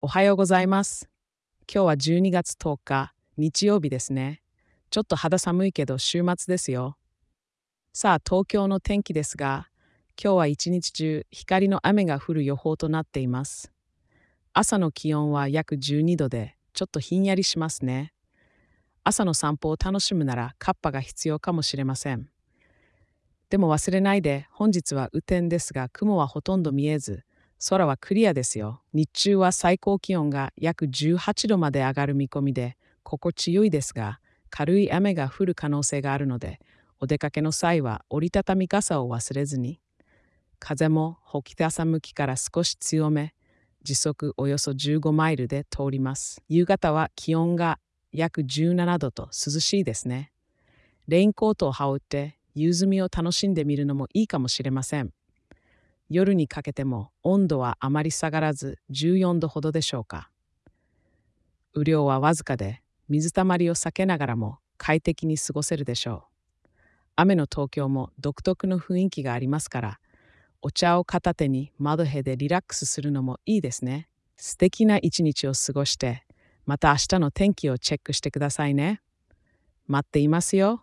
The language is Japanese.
おはようございます。今日は12月10日、日曜日ですね。ちょっと肌寒いけど週末ですよ。さあ、東京の天気ですが、今日は一日中光の雨が降る予報となっています。朝の気温は約12度で、ちょっとひんやりしますね。朝の散歩を楽しむならカッパが必要かもしれません。でも忘れないで、本日は雨天ですが雲はほとんど見えず、空はクリアですよ。日中は最高気温が約18度まで上がる見込みで、心地よいですが、軽い雨が降る可能性があるので、お出かけの際は折りたたみ傘を忘れずに。風も北朝向きから少し強め、時速およそ15マイルで通ります。夕方は気温が約17度と涼しいですね。レインコートを羽織って夕摘みを楽しんでみるのもいいかもしれません。夜にかけても温度はあまり下がらず14度ほどでしょうか。雨量はわずかで水たまりを避けながらも快適に過ごせるでしょう。雨の東京も独特の雰囲気がありますから、お茶を片手に窓辺でリラックスするのもいいですね。素敵な一日を過ごして、また明日の天気をチェックしてくださいね。待っていますよ。